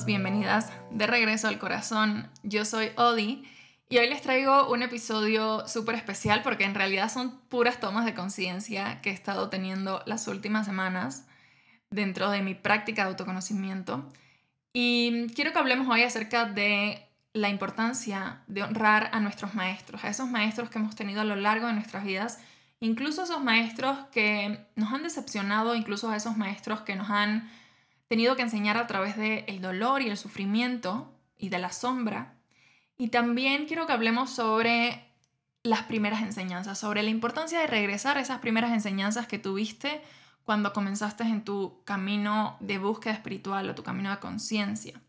bienvenidas de regreso al corazón. Yo soy Odi y hoy les traigo un episodio súper especial porque en realidad son puras tomas de conciencia que he estado teniendo las últimas semanas dentro de mi práctica de autoconocimiento. Y quiero que hablemos hoy acerca de la importancia de honrar a nuestros maestros, a esos maestros que hemos tenido a lo largo de nuestras vidas, incluso esos maestros que nos han decepcionado, incluso a esos maestros que nos han tenido que enseñar a través del dolor y el sufrimiento y de la sombra. Y también quiero que hablemos sobre las primeras enseñanzas, sobre la importancia de regresar a esas primeras enseñanzas que tuviste cuando comenzaste en tu camino de búsqueda espiritual o tu camino de conciencia.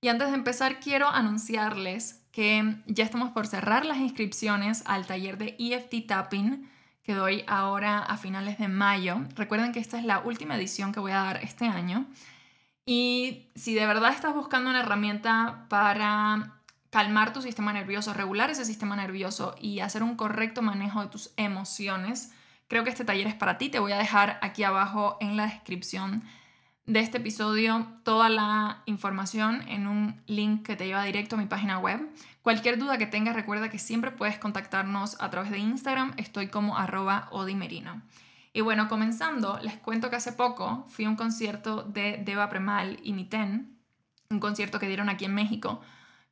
Y antes de empezar, quiero anunciarles que ya estamos por cerrar las inscripciones al taller de EFT Tapping que doy ahora a finales de mayo. Recuerden que esta es la última edición que voy a dar este año. Y si de verdad estás buscando una herramienta para calmar tu sistema nervioso, regular ese sistema nervioso y hacer un correcto manejo de tus emociones, creo que este taller es para ti. Te voy a dejar aquí abajo en la descripción de este episodio toda la información en un link que te lleva directo a mi página web. Cualquier duda que tengas, recuerda que siempre puedes contactarnos a través de Instagram. Estoy como arroba odimerino. Y bueno, comenzando, les cuento que hace poco fui a un concierto de Deva Premal y Miten, un concierto que dieron aquí en México.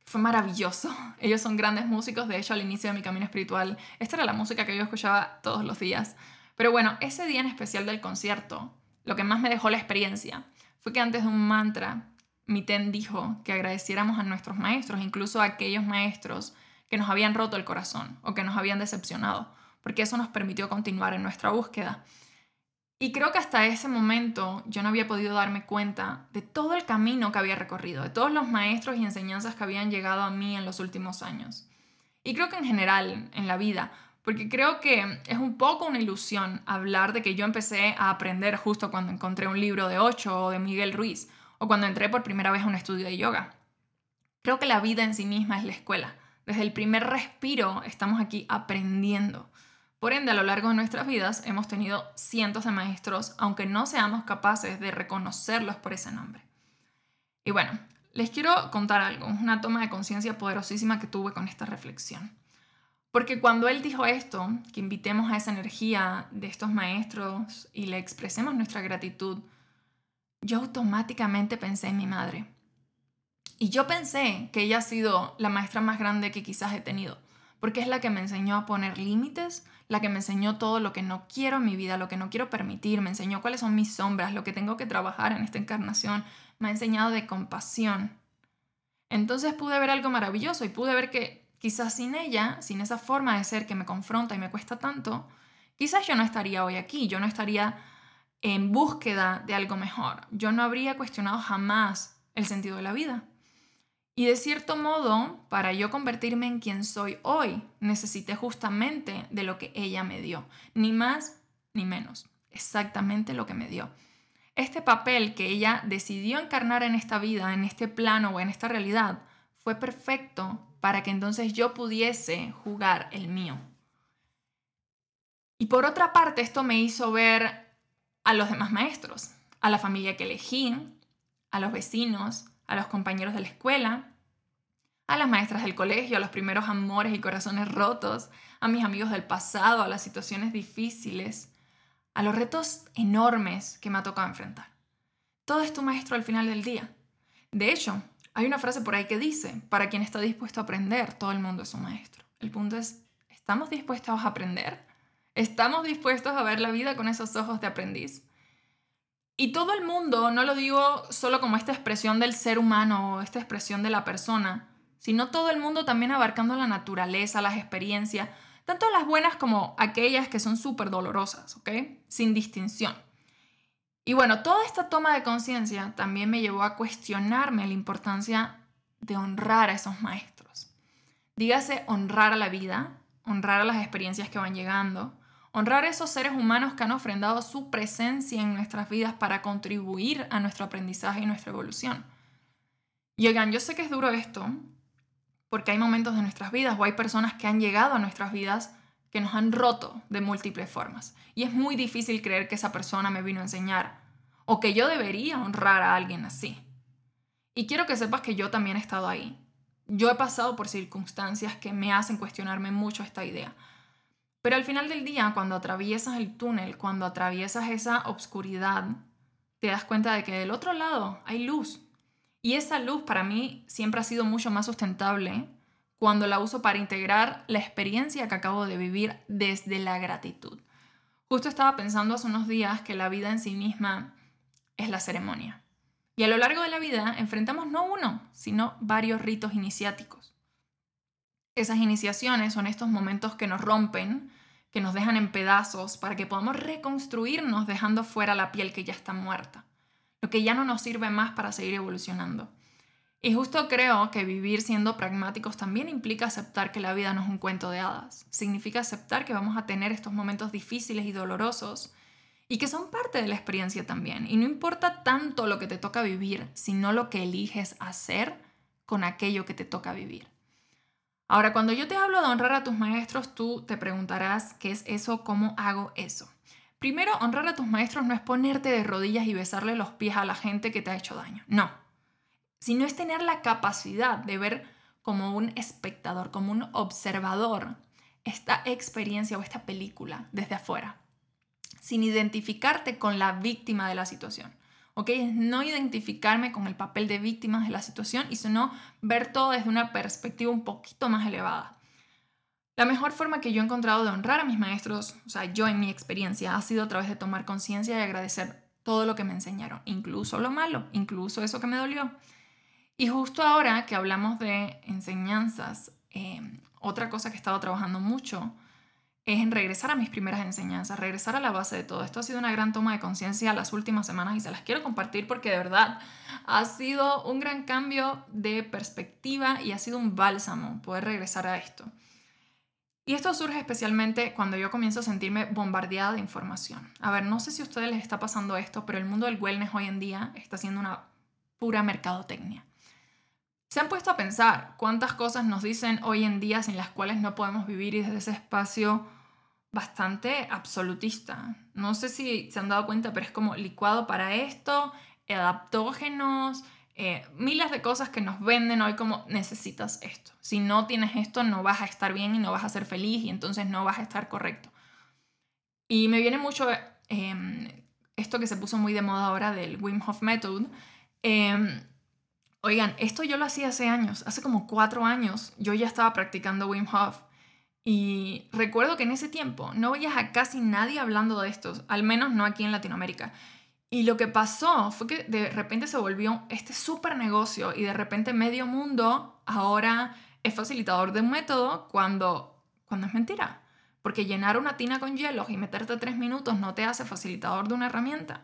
Fue maravilloso. Ellos son grandes músicos, de hecho al inicio de mi camino espiritual, esta era la música que yo escuchaba todos los días. Pero bueno, ese día en especial del concierto, lo que más me dejó la experiencia fue que antes de un mantra, Miten dijo que agradeciéramos a nuestros maestros, incluso a aquellos maestros que nos habían roto el corazón o que nos habían decepcionado, porque eso nos permitió continuar en nuestra búsqueda. Y creo que hasta ese momento yo no había podido darme cuenta de todo el camino que había recorrido, de todos los maestros y enseñanzas que habían llegado a mí en los últimos años. Y creo que en general, en la vida, porque creo que es un poco una ilusión hablar de que yo empecé a aprender justo cuando encontré un libro de Ocho o de Miguel Ruiz, o cuando entré por primera vez a un estudio de yoga. Creo que la vida en sí misma es la escuela. Desde el primer respiro estamos aquí aprendiendo. Por ende, a lo largo de nuestras vidas hemos tenido cientos de maestros, aunque no seamos capaces de reconocerlos por ese nombre. Y bueno, les quiero contar algo, una toma de conciencia poderosísima que tuve con esta reflexión. Porque cuando él dijo esto, que invitemos a esa energía de estos maestros y le expresemos nuestra gratitud, yo automáticamente pensé en mi madre. Y yo pensé que ella ha sido la maestra más grande que quizás he tenido, porque es la que me enseñó a poner límites, la que me enseñó todo lo que no quiero en mi vida, lo que no quiero permitir, me enseñó cuáles son mis sombras, lo que tengo que trabajar en esta encarnación, me ha enseñado de compasión. Entonces pude ver algo maravilloso y pude ver que Quizás sin ella, sin esa forma de ser que me confronta y me cuesta tanto, quizás yo no estaría hoy aquí, yo no estaría en búsqueda de algo mejor, yo no habría cuestionado jamás el sentido de la vida. Y de cierto modo, para yo convertirme en quien soy hoy, necesité justamente de lo que ella me dio, ni más ni menos, exactamente lo que me dio. Este papel que ella decidió encarnar en esta vida, en este plano o en esta realidad, fue perfecto para que entonces yo pudiese jugar el mío. Y por otra parte, esto me hizo ver a los demás maestros, a la familia que elegí, a los vecinos, a los compañeros de la escuela, a las maestras del colegio, a los primeros amores y corazones rotos, a mis amigos del pasado, a las situaciones difíciles, a los retos enormes que me ha tocado enfrentar. Todo es tu maestro al final del día. De hecho, hay una frase por ahí que dice, para quien está dispuesto a aprender, todo el mundo es un maestro. El punto es, ¿estamos dispuestos a aprender? ¿Estamos dispuestos a ver la vida con esos ojos de aprendiz? Y todo el mundo, no lo digo solo como esta expresión del ser humano o esta expresión de la persona, sino todo el mundo también abarcando la naturaleza, las experiencias, tanto las buenas como aquellas que son súper dolorosas, ¿ok? Sin distinción. Y bueno, toda esta toma de conciencia también me llevó a cuestionarme la importancia de honrar a esos maestros. Dígase honrar a la vida, honrar a las experiencias que van llegando, honrar a esos seres humanos que han ofrendado su presencia en nuestras vidas para contribuir a nuestro aprendizaje y nuestra evolución. Y oigan, yo sé que es duro esto, porque hay momentos de nuestras vidas o hay personas que han llegado a nuestras vidas que nos han roto de múltiples formas. Y es muy difícil creer que esa persona me vino a enseñar o que yo debería honrar a alguien así. Y quiero que sepas que yo también he estado ahí. Yo he pasado por circunstancias que me hacen cuestionarme mucho esta idea. Pero al final del día, cuando atraviesas el túnel, cuando atraviesas esa obscuridad, te das cuenta de que del otro lado hay luz. Y esa luz para mí siempre ha sido mucho más sustentable cuando la uso para integrar la experiencia que acabo de vivir desde la gratitud. Justo estaba pensando hace unos días que la vida en sí misma es la ceremonia. Y a lo largo de la vida enfrentamos no uno, sino varios ritos iniciáticos. Esas iniciaciones son estos momentos que nos rompen, que nos dejan en pedazos para que podamos reconstruirnos dejando fuera la piel que ya está muerta, lo que ya no nos sirve más para seguir evolucionando. Y justo creo que vivir siendo pragmáticos también implica aceptar que la vida no es un cuento de hadas. Significa aceptar que vamos a tener estos momentos difíciles y dolorosos y que son parte de la experiencia también. Y no importa tanto lo que te toca vivir, sino lo que eliges hacer con aquello que te toca vivir. Ahora, cuando yo te hablo de honrar a tus maestros, tú te preguntarás qué es eso, cómo hago eso. Primero, honrar a tus maestros no es ponerte de rodillas y besarle los pies a la gente que te ha hecho daño. No. Sino es tener la capacidad de ver como un espectador, como un observador, esta experiencia o esta película desde afuera, sin identificarte con la víctima de la situación. ¿ok? No identificarme con el papel de víctima de la situación y sino ver todo desde una perspectiva un poquito más elevada. La mejor forma que yo he encontrado de honrar a mis maestros, o sea, yo en mi experiencia, ha sido a través de tomar conciencia y agradecer todo lo que me enseñaron, incluso lo malo, incluso eso que me dolió. Y justo ahora que hablamos de enseñanzas, eh, otra cosa que he estado trabajando mucho es en regresar a mis primeras enseñanzas, regresar a la base de todo. Esto ha sido una gran toma de conciencia las últimas semanas y se las quiero compartir porque de verdad ha sido un gran cambio de perspectiva y ha sido un bálsamo poder regresar a esto. Y esto surge especialmente cuando yo comienzo a sentirme bombardeada de información. A ver, no sé si a ustedes les está pasando esto, pero el mundo del wellness hoy en día está siendo una pura mercadotecnia. ¿Se han puesto a pensar cuántas cosas nos dicen hoy en día sin las cuales no podemos vivir desde ese espacio bastante absolutista. No sé si se han dado cuenta, pero es como licuado para esto, adaptógenos, eh, miles de cosas que nos venden hoy como necesitas esto. Si no tienes esto, no vas a estar bien y no vas a ser feliz y entonces no vas a estar correcto. Y me viene mucho em, esto que se puso muy de moda ahora del Wim Hof Method. Em, oigan, esto yo lo hacía hace años, hace como cuatro años, yo ya estaba practicando Wim Hof y recuerdo que en ese tiempo no veías a casi nadie hablando de estos, al menos no aquí en Latinoamérica. Y lo que pasó fue que de repente se volvió este súper negocio y de repente medio mundo ahora es facilitador de un método cuando, cuando es mentira. Porque llenar una tina con hielos y meterte tres minutos no te hace facilitador de una herramienta.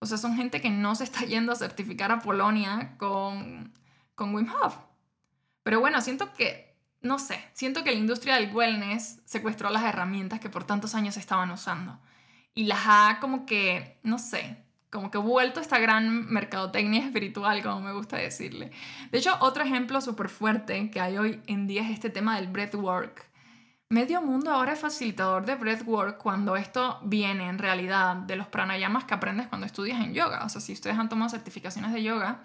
O sea, son gente que no se está yendo a certificar a Polonia con, con Wim Hof. Pero bueno, siento que no sé, siento que la industria del wellness secuestró las herramientas que por tantos años estaban usando y las ha como que, no sé, como que vuelto esta gran mercadotecnia espiritual, como me gusta decirle. De hecho, otro ejemplo súper fuerte que hay hoy en día es este tema del breathwork. Medio mundo ahora es facilitador de breathwork cuando esto viene en realidad de los pranayamas que aprendes cuando estudias en yoga. O sea, si ustedes han tomado certificaciones de yoga,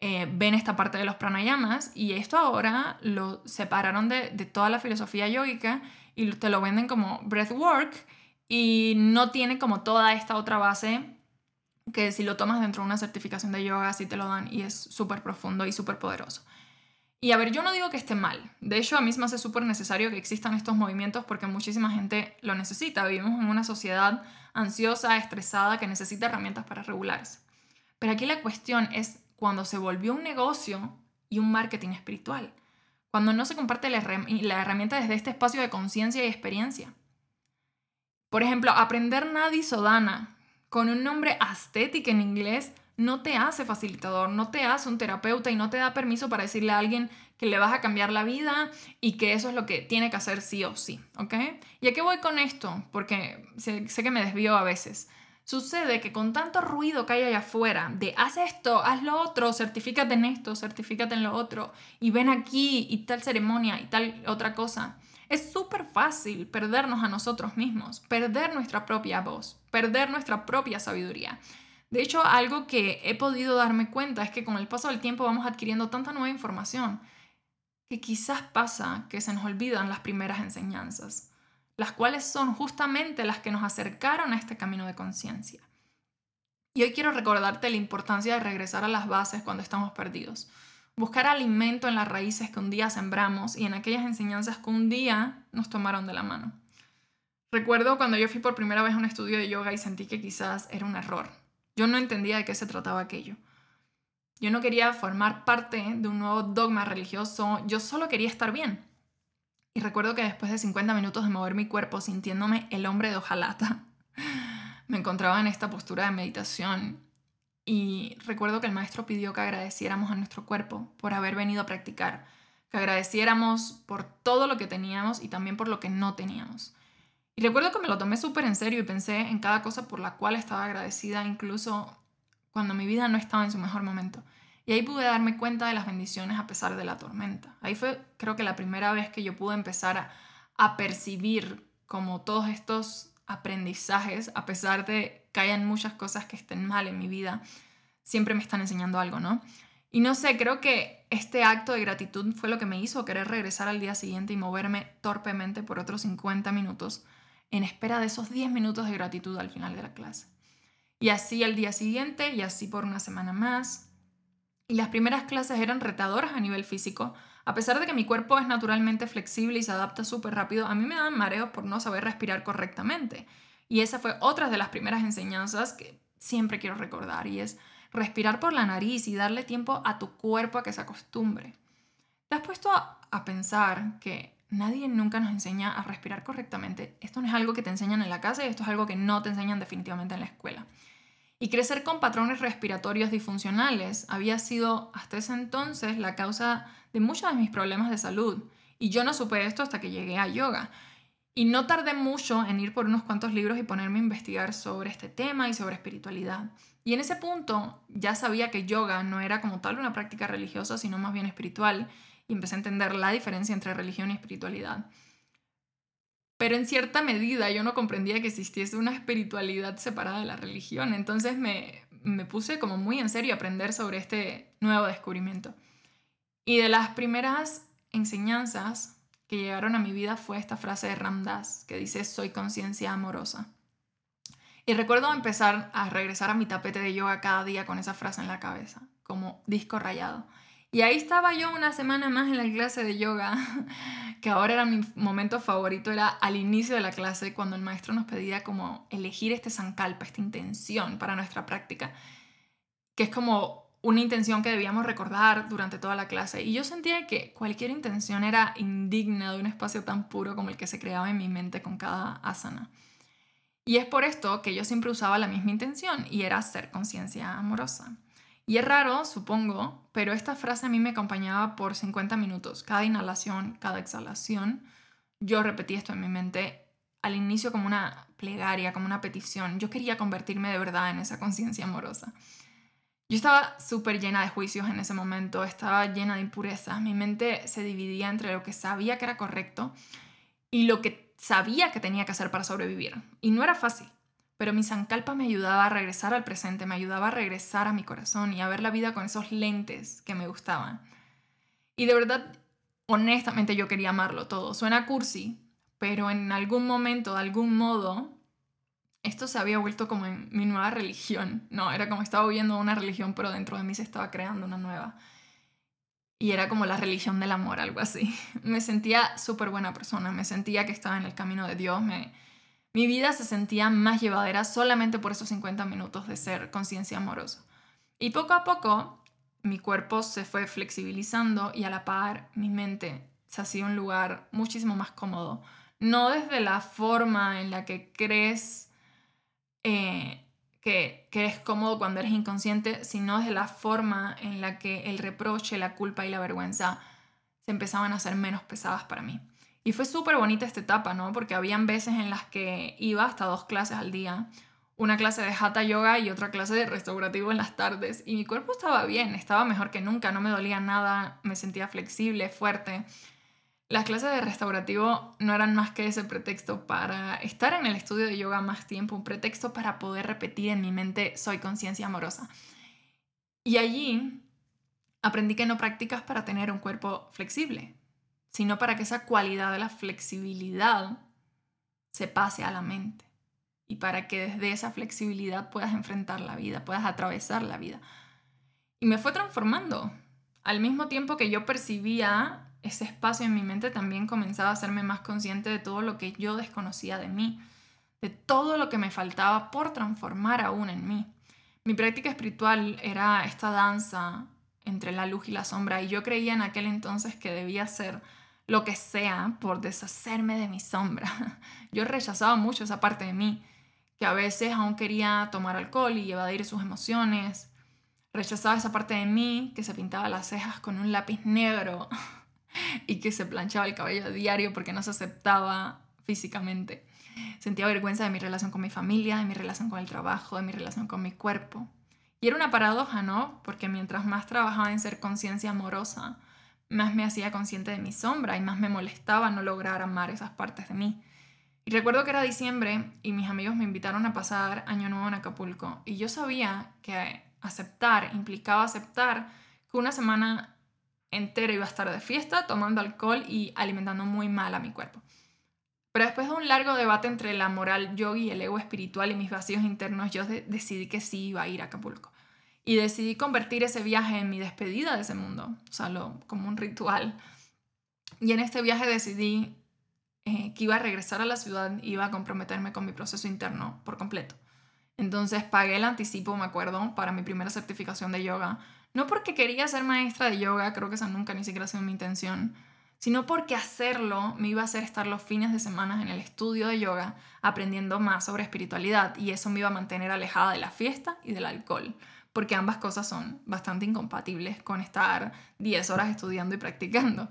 eh, ven esta parte de los pranayamas y esto ahora lo separaron de, toda la filosofía yógica y te lo venden como breathwork y no tiene como toda esta otra base que si lo tomas dentro de una certificación de yoga sí te lo dan y es súper profundo y súper poderoso. Y a ver, yo no digo que esté mal. De hecho, a mí me hace súper necesario que existan estos movimientos porque muchísima gente lo necesita. Vivimos en una sociedad ansiosa, estresada, que necesita herramientas para regularse. Pero aquí la cuestión es cuando se volvió un negocio y un marketing espiritual, cuando no se comparte la, herramienta desde este espacio de conciencia y experiencia. Por ejemplo, aprender Nadi Sodana con un nombre astético en inglés no te hace facilitador, no te hace un terapeuta y no te da permiso para decirle a alguien que le vas a cambiar la vida y que eso es lo que tiene que hacer sí o sí, ¿ok? ¿Y a qué voy con esto? Porque sé, que me desvío a veces. Sucede que con tanto ruido que hay allá afuera, de haz esto, haz lo otro, certifícate en esto, certifícate en lo otro, y ven aquí y tal ceremonia y tal otra cosa, es súper fácil perdernos a nosotros mismos, perder nuestra propia voz, perder nuestra propia sabiduría. De hecho, algo que he podido darme cuenta es que con el paso del tiempo vamos adquiriendo tanta nueva información que quizás pasa que se nos olvidan las primeras enseñanzas, las cuales son justamente las que nos acercaron a este camino de conciencia. Y hoy quiero recordarte la importancia de regresar a las bases cuando estamos perdidos. Buscar alimento en las raíces que un día sembramos y en aquellas enseñanzas que un día nos tomaron de la mano. Recuerdo cuando yo fui por primera vez a un estudio de yoga y sentí que quizás era un error. Yo no entendía de qué se trataba aquello. Yo no quería formar parte de un nuevo dogma religioso, yo solo quería estar bien. Y recuerdo que después de 50 minutos de mover mi cuerpo sintiéndome el hombre de hojalata, me encontraba en esta postura de meditación y recuerdo que el maestro pidió que agradeciéramos a nuestro cuerpo por haber venido a practicar, que agradeciéramos por todo lo que teníamos y también por lo que no teníamos. Y recuerdo que me lo tomé súper en serio y pensé en cada cosa por la cual estaba agradecida, incluso cuando mi vida no estaba en su mejor momento. Y ahí pude darme cuenta de las bendiciones a pesar de la tormenta. Ahí fue creo que la primera vez que yo pude empezar a, percibir como todos estos aprendizajes, a pesar de que hayan muchas cosas que estén mal en mi vida, siempre me están enseñando algo, ¿no? Y no sé, creo que este acto de gratitud fue lo que me hizo querer regresar al día siguiente y moverme torpemente por otros 50 minutos en espera de esos 10 minutos de gratitud al final de la clase. Y así al día siguiente y así por una semana más. Y las primeras clases eran retadoras a nivel físico. A pesar de que mi cuerpo es naturalmente flexible y se adapta súper rápido, a mí me daban mareos por no saber respirar correctamente. Y esa fue otra de las primeras enseñanzas que siempre quiero recordar y es respirar por la nariz y darle tiempo a tu cuerpo a que se acostumbre. ¿Te has puesto a, a pensar que nadie nunca nos enseña a respirar correctamente? Esto no es algo que te enseñan en la casa y esto es algo que no te enseñan definitivamente en la escuela. Y crecer con patrones respiratorios disfuncionales había sido hasta ese entonces la causa de muchos de mis problemas de salud. Y yo no supe esto hasta que llegué a yoga. Y no tardé mucho en ir por unos cuantos libros y ponerme a investigar sobre este tema y sobre espiritualidad. Y en ese punto ya sabía que yoga no era como tal una práctica religiosa, sino más bien espiritual. Y empecé a entender la diferencia entre religión y espiritualidad. Pero en cierta medida yo no comprendía que existiese una espiritualidad separada de la religión. Entonces me, me puse como muy en serio a aprender sobre este nuevo descubrimiento. Y de las primeras enseñanzas que llegaron a mi vida fue esta frase de Ramdas que dice soy conciencia amorosa. Y recuerdo empezar a regresar a mi tapete de yoga cada día con esa frase en la cabeza, como disco rayado. Y ahí estaba yo una semana más en la clase de yoga, que ahora era mi momento favorito, era al inicio de la clase, cuando el maestro nos pedía como elegir este sankalpa, esta intención para nuestra práctica, que es como una intención que debíamos recordar durante toda la clase. Y yo sentía que cualquier intención era indigna de un espacio tan puro como el que se creaba en mi mente con cada asana. Y es por esto que yo siempre usaba la misma intención y era ser conciencia amorosa. Y es raro, supongo, pero esta frase a mí me acompañaba por 50 minutos. Cada inhalación, cada exhalación, yo repetí esto en mi mente al inicio como una plegaria, como una petición. Yo quería convertirme de verdad en esa conciencia amorosa. Yo estaba súper llena de juicios en ese momento, estaba llena de impurezas. Mi mente se dividía entre lo que sabía que era correcto y lo que sabía que tenía que hacer para sobrevivir. Y no era fácil. Pero mi Sankalpa me ayudaba a regresar al presente, me ayudaba a regresar a mi corazón y a ver la vida con esos lentes que me gustaban. Y de verdad, honestamente yo quería amarlo todo. Suena cursi, pero en algún momento, de algún modo, esto se había vuelto como en mi nueva religión. No, era como estaba viviendo una religión, pero dentro de mí se estaba creando una nueva. Y era como la religión del amor, algo así. Me sentía súper buena persona, me sentía que estaba en el camino de Dios, me, mi vida se sentía más llevadera solamente por esos 50 minutos de ser conciencia amorosa. Y poco a poco mi cuerpo se fue flexibilizando y a la par mi mente se hacía un lugar muchísimo más cómodo. No desde la forma en la que crees eh, que, que eres cómodo cuando eres inconsciente, sino desde la forma en la que el reproche, la culpa y la vergüenza se empezaban a hacer menos pesadas para mí. Y fue súper bonita esta etapa, ¿no? Porque habían veces en las que iba hasta dos clases al día. Una clase de hatha yoga y otra clase de restaurativo en las tardes. Y mi cuerpo estaba bien, estaba mejor que nunca, no me dolía nada, me sentía flexible, fuerte. Las clases de restaurativo no eran más que ese pretexto para estar en el estudio de yoga más tiempo, un pretexto para poder repetir en mi mente soy conciencia amorosa. Y allí aprendí que no practicas para tener un cuerpo flexible, sino para que esa cualidad de la flexibilidad se pase a la mente y para que desde esa flexibilidad puedas enfrentar la vida, puedas atravesar la vida. Y me fue transformando. Al mismo tiempo que yo percibía ese espacio en mi mente, también comenzaba a hacerme más consciente de todo lo que yo desconocía de mí, de todo lo que me faltaba por transformar aún en mí. Mi práctica espiritual era esta danza entre la luz y la sombra y yo creía en aquel entonces que debía hacer lo que sea por deshacerme de mi sombra. Yo rechazaba mucho esa parte de mí que a veces aún quería tomar alcohol y evadir sus emociones. Rechazaba esa parte de mí que se pintaba las cejas con un lápiz negro y que se planchaba el cabello a diario porque no se aceptaba físicamente. Sentía vergüenza de mi relación con mi familia, de mi relación con el trabajo, de mi relación con mi cuerpo. Y era una paradoja, ¿no? Porque mientras más trabajaba en ser conciencia amorosa, más me hacía consciente de mi sombra y más me molestaba no lograr amar esas partes de mí. Y recuerdo que era diciembre y mis amigos me invitaron a pasar Año Nuevo en Acapulco. Y yo sabía que aceptar implicaba aceptar que una semana entera iba a estar de fiesta, tomando alcohol y alimentando muy mal a mi cuerpo. Pero después de un largo debate entre la moral yogi el ego espiritual y mis vacíos internos, yo decidí que sí iba a ir a Acapulco. Y decidí convertir ese viaje en mi despedida de ese mundo, o sea, como un ritual. Y en este viaje decidí eh, que iba a regresar a la ciudad, iba a comprometerme con mi proceso interno por completo. Entonces pagué el anticipo, me acuerdo, para mi primera certificación de yoga. No porque quería ser maestra de yoga, creo que esa nunca ni siquiera ha sido mi intención, sino porque hacerlo me iba a hacer estar los fines de semana en el estudio de yoga aprendiendo más sobre espiritualidad y eso me iba a mantener alejada de la fiesta y del alcohol porque ambas cosas son bastante incompatibles con estar 10 horas estudiando y practicando.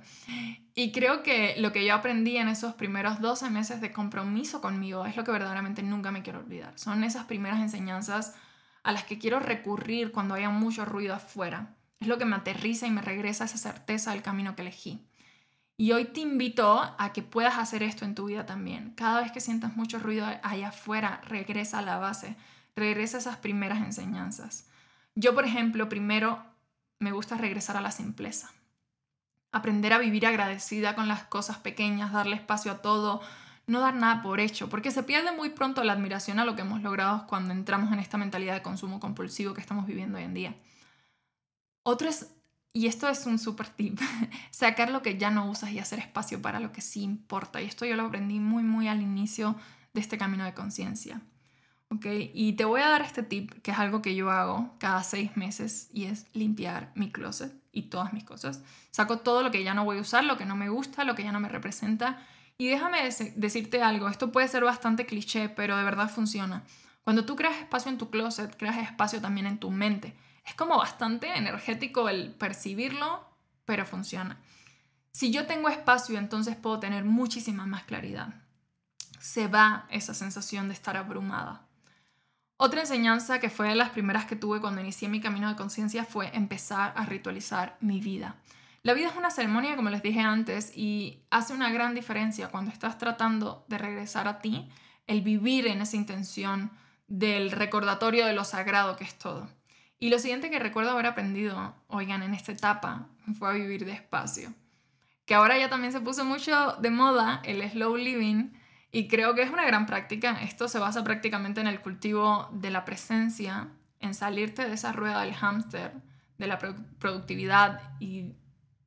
Y creo que lo que yo aprendí en esos primeros 12 meses de compromiso conmigo es lo que verdaderamente nunca me quiero olvidar. Son esas primeras enseñanzas a las que quiero recurrir cuando haya mucho ruido afuera. Es lo que me aterriza y me regresa esa certeza del camino que elegí. Y hoy te invito a que puedas hacer esto en tu vida también. Cada vez que sientas mucho ruido allá afuera, regresa a la base, regresa a esas primeras enseñanzas. Yo, por ejemplo, primero me gusta regresar a la simpleza. Aprender a vivir agradecida con las cosas pequeñas, darle espacio a todo, no dar nada por hecho, porque se pierde muy pronto la admiración a lo que hemos logrado cuando entramos en esta mentalidad de consumo compulsivo que estamos viviendo hoy en día. Otro es, y esto es un super tip, sacar lo que ya no usas y hacer espacio para lo que sí importa. Y esto yo lo aprendí muy, muy al inicio de este camino de conciencia. ¿Ok? Y te voy a dar este tip, que es algo que yo hago cada seis meses, y es limpiar mi closet y todas mis cosas. Saco todo lo que ya no voy a usar, lo que no me gusta, lo que ya no me representa. Y déjame decirte algo, esto puede ser bastante cliché, pero de verdad funciona. Cuando tú creas espacio en tu closet, creas espacio también en tu mente. Es como bastante energético el percibirlo, pero funciona. Si yo tengo espacio, entonces puedo tener muchísima más claridad. Se va esa sensación de estar abrumada. Otra enseñanza que fue de las primeras que tuve cuando inicié mi camino de conciencia fue empezar a ritualizar mi vida. La vida es una ceremonia, como les dije antes, y hace una gran diferencia cuando estás tratando de regresar a ti, el vivir en esa intención del recordatorio de lo sagrado que es todo. Y lo siguiente que recuerdo haber aprendido, oigan, en esta etapa, fue a vivir despacio. Que ahora ya también se puso mucho de moda el slow living, y creo que es una gran práctica. Esto se basa prácticamente en el cultivo de la presencia, en salirte de esa rueda del hámster, de la productividad y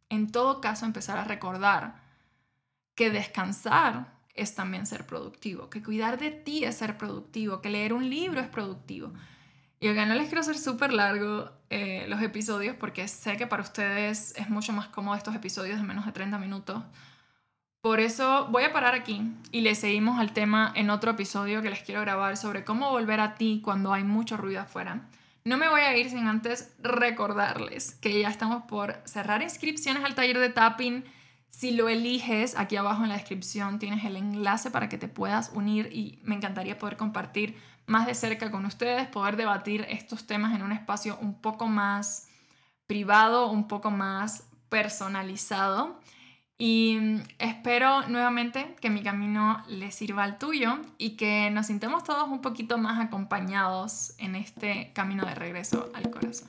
en todo caso empezar a recordar que descansar es también ser productivo, que cuidar de ti es ser productivo, que leer un libro es productivo. Y acá no les quiero hacer súper largo eh, los episodios porque sé que para ustedes es mucho más cómodo estos episodios de menos de 30 minutos. Por eso voy a parar aquí y le seguimos al tema en otro episodio que les quiero grabar sobre cómo volver a ti cuando hay mucho ruido afuera. No me voy a ir sin antes recordarles que ya estamos por cerrar inscripciones al taller de tapping. Si lo eliges, aquí abajo en la descripción tienes el enlace para que te puedas unir y me encantaría poder compartir más de cerca con ustedes, poder debatir estos temas en un espacio un poco más privado, un poco más personalizado Y mm, espero nuevamente que mi camino le sirva al tuyo y que nos sintamos todos un poquito más acompañados en este camino de regreso al corazón.